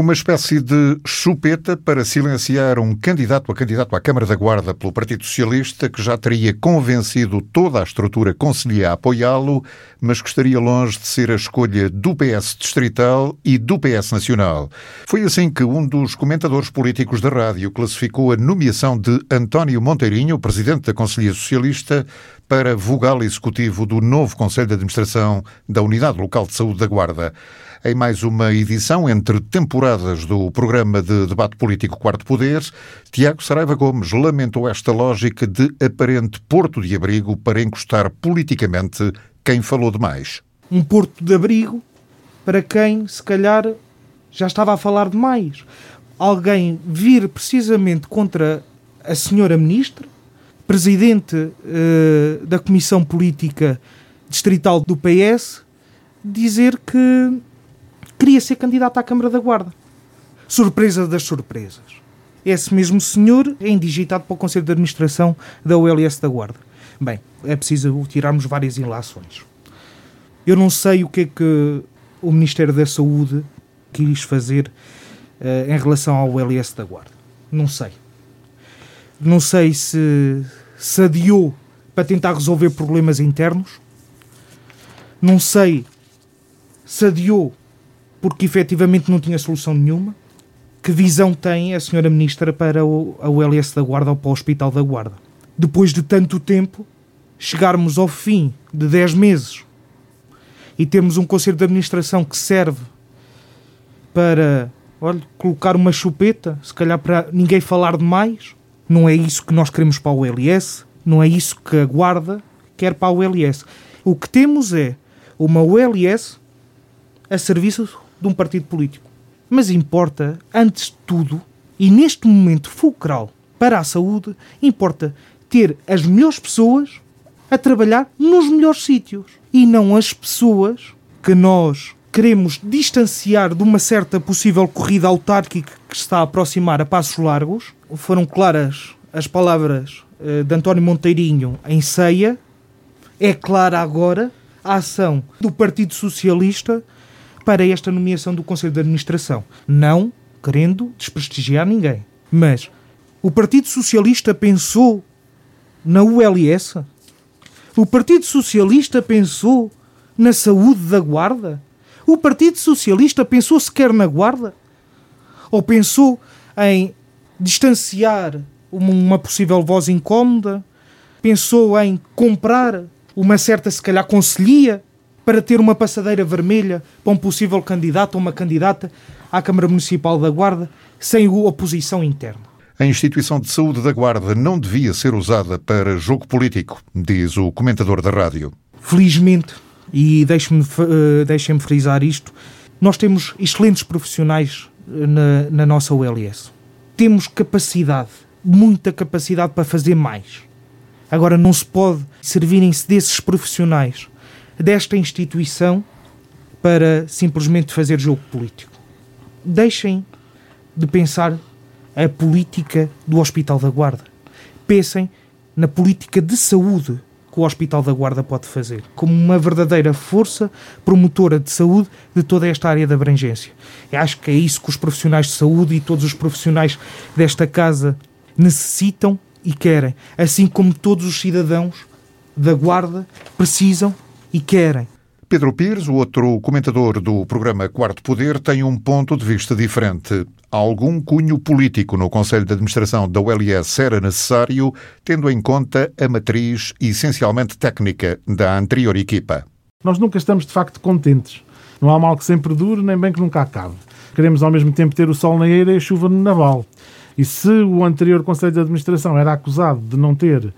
Uma espécie de chupeta para silenciar um candidato a candidato à Câmara da Guarda pelo Partido Socialista que já teria convencido toda a estrutura conselhia a apoiá-lo, mas que estaria longe de ser a escolha do PS distrital e do PS nacional. Foi assim que um dos comentadores políticos da rádio classificou a nomeação de António Monteirinho, presidente da Conselhia Socialista, para vogal executivo do novo Conselho de Administração da Unidade Local de Saúde da Guarda em mais uma edição entre temporadas do programa de debate político Quarto Poder, Tiago Saraiva Gomes lamentou esta lógica de aparente porto de abrigo para encostar politicamente quem falou demais. Um porto de abrigo para quem, se calhar, já estava a falar demais. Alguém vir precisamente contra a senhora ministra, presidente uh, da Comissão Política Distrital do PS, dizer que queria ser candidato à Câmara da Guarda. Surpresa das surpresas. Esse mesmo senhor é indigitado para o Conselho de Administração da ULS da Guarda. Bem, é preciso tirarmos várias ilações. Eu não sei o que é que o Ministério da Saúde quis fazer uh, em relação ao ULS da Guarda. Não sei. Não sei se se adiou para tentar resolver problemas internos. Não sei se adiou porque efetivamente não tinha solução nenhuma. Que visão tem a senhora ministra para o, a ULS da Guarda ou para o Hospital da Guarda? Depois de tanto tempo, chegarmos ao fim de 10 meses e termos um conselho de administração que serve para, olha, colocar uma chupeta, se calhar para ninguém falar demais. Não é isso que nós queremos para a ULS, não é isso que a Guarda quer para a ULS. O que temos é uma ULS a serviço de um partido político. Mas importa, antes de tudo, e neste momento fulcral para a saúde, importa ter as melhores pessoas a trabalhar nos melhores sítios e não as pessoas que nós queremos distanciar de uma certa possível corrida autárquica que está a aproximar a passos largos. Foram claras as palavras uh, de António Monteirinho em ceia. É clara agora a ação do Partido Socialista para esta nomeação do Conselho de Administração. Não querendo desprestigiar ninguém. Mas o Partido Socialista pensou na ULS? O Partido Socialista pensou na saúde da Guarda? O Partido Socialista pensou sequer na Guarda? Ou pensou em distanciar uma possível voz incómoda? Pensou em comprar uma certa, se calhar, conselhia para ter uma passadeira vermelha para um possível candidato ou uma candidata à Câmara Municipal da Guarda sem oposição interna. A instituição de saúde da Guarda não devia ser usada para jogo político, diz o comentador da rádio. Felizmente, e deixe-me uh, deixe frisar isto, nós temos excelentes profissionais eh, na, na nossa ULS. Temos capacidade, muita capacidade para fazer mais. Agora, não se pode servirem-se desses profissionais desta instituição para simplesmente fazer jogo político. Deixem de pensar a política do Hospital da Guarda. Pensem na política de saúde que o Hospital da Guarda pode fazer, como uma verdadeira força promotora de saúde de toda esta área de abrangência. Eu acho que é isso que os profissionais de saúde e todos os profissionais desta casa necessitam e querem, assim como todos os cidadãos da Guarda precisam e querem. Pedro Pires, o outro comentador do programa Quarto Poder, tem um ponto de vista diferente. Algum cunho político no Conselho de Administração da ULS era necessário, tendo em conta a matriz essencialmente técnica da anterior equipa. Nós nunca estamos de facto contentes. Não há mal que sempre dure, nem bem que nunca acabe. Queremos ao mesmo tempo ter o sol na eira e a chuva no naval. E se o anterior Conselho de Administração era acusado de não ter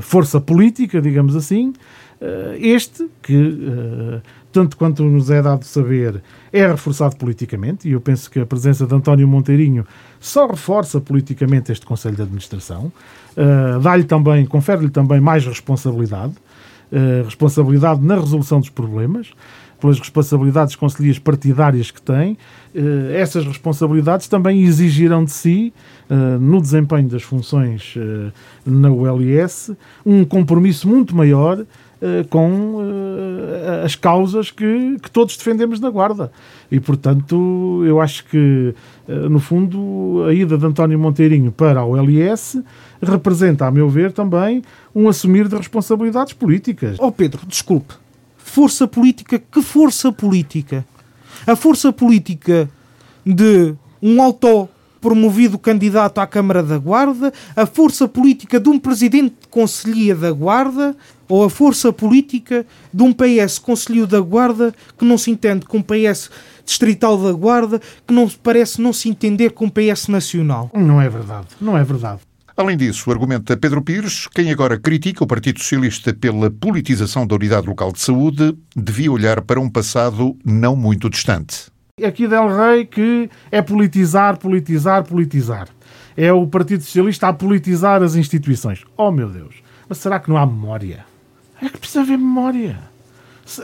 força política, digamos assim, eh, este, que, eh, tanto quanto nos é dado saber, é reforçado politicamente, e eu penso que a presença de António Monteirinho só reforça politicamente este Conselho de Administração, eh, dá-lhe também, confere-lhe também mais responsabilidade, responsabilidade na resolução dos problemas, pelas responsabilidades conselheiras partidárias que tem, essas responsabilidades também exigirão de si, no desempenho das funções na ULS, um compromisso muito maior com as causas que, que, todos defendemos na Guarda. E, portanto, eu acho que, no fundo, a ida de António Monteirinho para a OLS representa, a meu ver, também um assumir de responsabilidades políticas. Oh Pedro, desculpe. Força política? Que força política? A força política de um auto promovido candidato à Câmara da Guarda, a força política de um presidente de Conselhia da Guarda ou a força política de um PS Conselho da Guarda que não se entende com um PS Distrital da Guarda, que não parece não se entender com um PS Nacional. Não é verdade, não é verdade. Além disso, argumenta Pedro Pires, quem agora critica o Partido Socialista pela politização da unidade local de saúde devia olhar para um passado não muito distante. Aqui Del Rey que é politizar, politizar, politizar. É o Partido Socialista a politizar as instituições. Oh meu Deus, mas será que não há memória? É que precisa haver memória.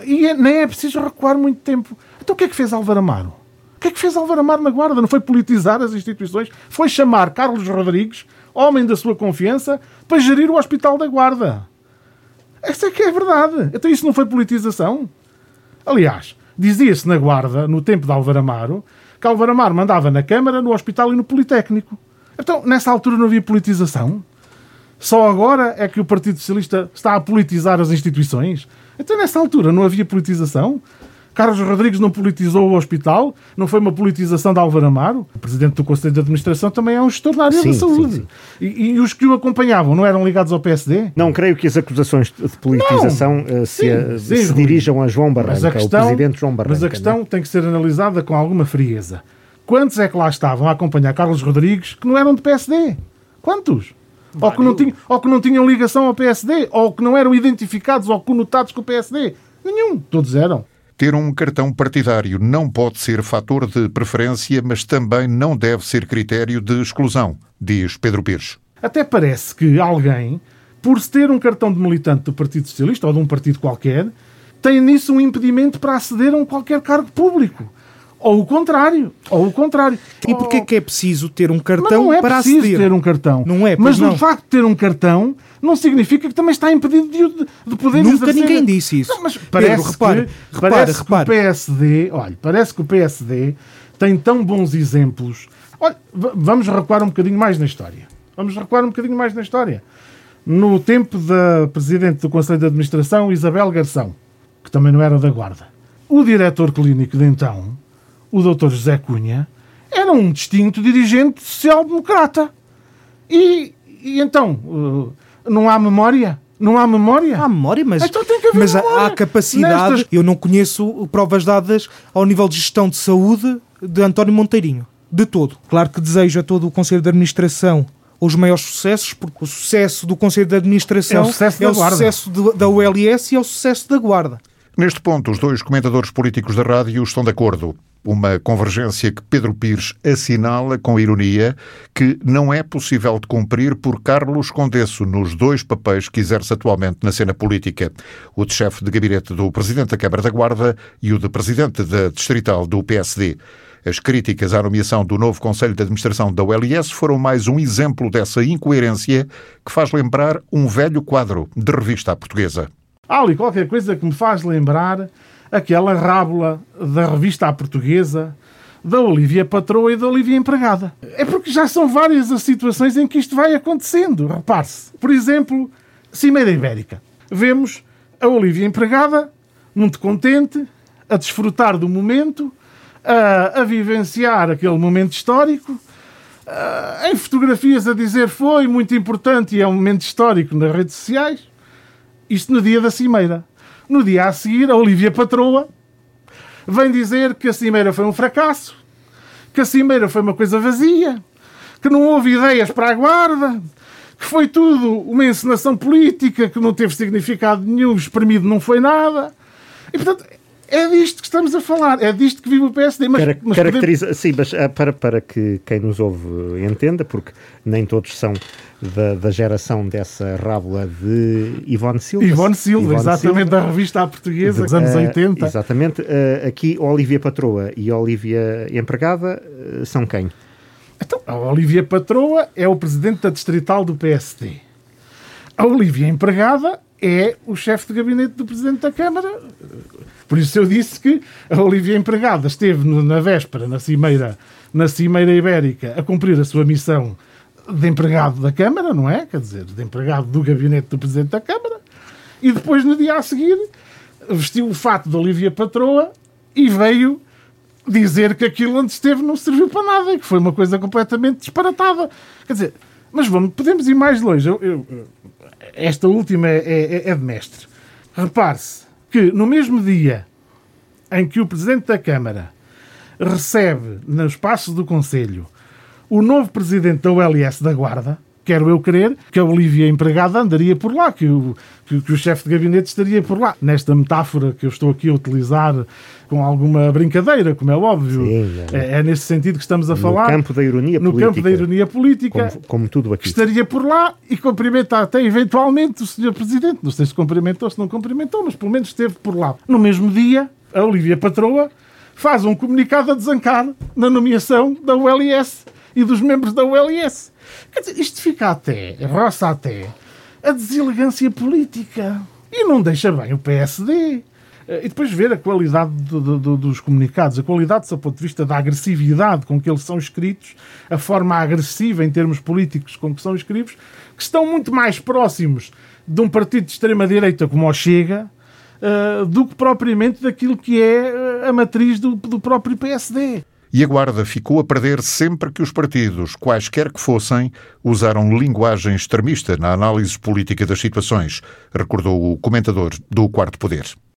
E é, nem é preciso recuar muito tempo. Então o que é que fez Álvaro Amaro? O que é que fez Álvaro Amaro na Guarda? Não foi politizar as instituições? Foi chamar Carlos Rodrigues, homem da sua confiança, para gerir o Hospital da Guarda. Essa é que é verdade. Então isso não foi politização? Aliás, Dizia-se na Guarda, no tempo de Álvaro Amaro, que Álvaro Amaro mandava na Câmara, no Hospital e no Politécnico. Então, nessa altura não havia politização? Só agora é que o Partido Socialista está a politizar as instituições? Então, nessa altura não havia politização? Carlos Rodrigues não politizou o hospital, não foi uma politização de Álvaro Amaro. O presidente do Conselho de Administração também é um gestor da área sim, da saúde. Sim, sim. E, e, os que o acompanhavam não eram ligados ao PSD? Não creio que as acusações de politização não, uh, se, se dirijam a João Barranca, a questão, presidente João Barranca. Mas a questão não? tem que ser analisada com alguma frieza. Quantos é que lá estavam a acompanhar Carlos Rodrigues que não eram de PSD? Quantos? Ou que, não tinham, ou que não tinham ligação ao PSD? Ou que não eram identificados ou conotados com o PSD? Nenhum. Todos eram. Ter um cartão partidário não pode ser fator de preferência, mas também não deve ser critério de exclusão, diz Pedro Pires. Até parece que alguém, por se ter um cartão de militante do Partido Socialista ou de um partido qualquer, tem nisso um impedimento para aceder a um qualquer cargo público. Ou o contrário. Ou o contrário. E porquê é que é preciso ter um cartão não é para preciso ter um cartão. Não é, Mas não. o facto de ter um cartão não significa que também está impedido de, de poder Nunca exercer... ninguém disse isso. Não, mas parece Pedro, repare, que, repare, parece repare. que o PSD, olha, parece que o PSD tem tão bons exemplos. Olha, vamos recuar um bocadinho mais na história. Vamos recuar um bocadinho mais na história. No tempo da Presidente do Conselho de Administração, Isabel Garção, que também não era da Guarda. O diretor clínico de então o Dr. José Cunha, era um distinto dirigente social-democrata. E, e, então, uh, não há memória? Não há memória? Há memória, mas, então tem que haver mas memória. há capacidade. Nestas... Eu não conheço provas dadas ao nível de gestão de saúde de António Monteirinho. De todo. Claro que desejo a todo o Conselho de Administração os maiores sucessos, porque o sucesso do Conselho de Administração é o sucesso, é o sucesso de, da ULS e é o sucesso da Guarda. Neste ponto, os dois comentadores políticos da rádio estão de acordo. Uma convergência que Pedro Pires assinala com ironia que não é possível de cumprir por Carlos Condesso nos dois papéis que exerce atualmente na cena política: o de chefe de gabinete do Presidente da Câmara da Guarda e o de Presidente da Distrital do PSD. As críticas à nomeação do novo Conselho de Administração da ULS foram mais um exemplo dessa incoerência que faz lembrar um velho quadro de revista portuguesa. Ali qualquer coisa que me faz lembrar aquela rábula da revista à portuguesa da Olivia Patroa e da Olivia Empregada. É porque já são várias as situações em que isto vai acontecendo. Repare-se. Por exemplo, Cimeira Ibérica. Vemos a Olivia Empregada, muito contente, a desfrutar do momento, a, a vivenciar aquele momento histórico, em fotografias a dizer foi muito importante e é um momento histórico nas redes sociais. Isto no dia da Cimeira. No dia a seguir, a Olivia Patroa vem dizer que a Cimeira foi um fracasso, que a Cimeira foi uma coisa vazia, que não houve ideias para a guarda, que foi tudo uma encenação política que não teve significado nenhum, espremido não foi nada. E, portanto, é disto que estamos a falar, é disto que vive o PSD. Mas, Cara, mas caracteriza, podemos... Sim, mas ah, para, para que quem nos ouve entenda, porque nem todos são da, da geração dessa rábula de Ivone Silva. Ivone Silva, Ivone exatamente, Silva. da revista à portuguesa, dos anos uh, 80. Exatamente. Uh, aqui, Olivia Patroa e Olivia Empregada uh, são quem? Então, a Olivia Patroa é o presidente da distrital do PSD. A Olivia Empregada é o chefe de gabinete do Presidente da Câmara. Por isso eu disse que a Olivia Empregada esteve na véspera, na Cimeira, na Cimeira Ibérica, a cumprir a sua missão de empregado da Câmara, não é? Quer dizer, de empregado do gabinete do Presidente da Câmara. E depois, no dia a seguir, vestiu o fato de Olivia Patroa e veio dizer que aquilo onde esteve não serviu para nada e que foi uma coisa completamente disparatada. Quer dizer, mas vamos, podemos ir mais longe. Eu, eu, esta última é, é, é de mestre. Repare-se que no mesmo dia em que o Presidente da Câmara recebe no espaço do Conselho o novo Presidente da ULS da Guarda, quero eu crer que a Olivia empregada andaria por lá, que o, que, que o chefe de gabinete estaria por lá. Nesta metáfora que eu estou aqui a utilizar com alguma brincadeira, como é óbvio, Sim, é. é, nesse sentido que estamos a no falar. No campo da ironia no política. No campo da ironia política. Como, como tudo aqui. estaria por lá e cumprimenta até eventualmente o Sr. Presidente. Não sei se cumprimentou ou se não cumprimentou, mas pelo menos esteve por lá. No mesmo dia, a Olivia Patroa faz um comunicado a desancar na nomeação da ULS e dos membros da ULS. Quer dizer, isto fica até, roça até, a deselegância política. E não deixa bem o PSD. Eh, e depois ver a qualidade do, do, dos comunicados, a qualidade, do ponto de vista da agressividade com que eles são escritos, a forma agressiva em termos políticos com que são escritos, que estão muito mais próximos de um partido de extrema-direita como o Chega, uh, do que propriamente daquilo que é a matriz do, do próprio PSD e a Guarda ficou a perder sempre que os partidos, quaisquer que fossem, usaram linguagem extremista na análise política das situações, recordou o comentador do Quarto Poder.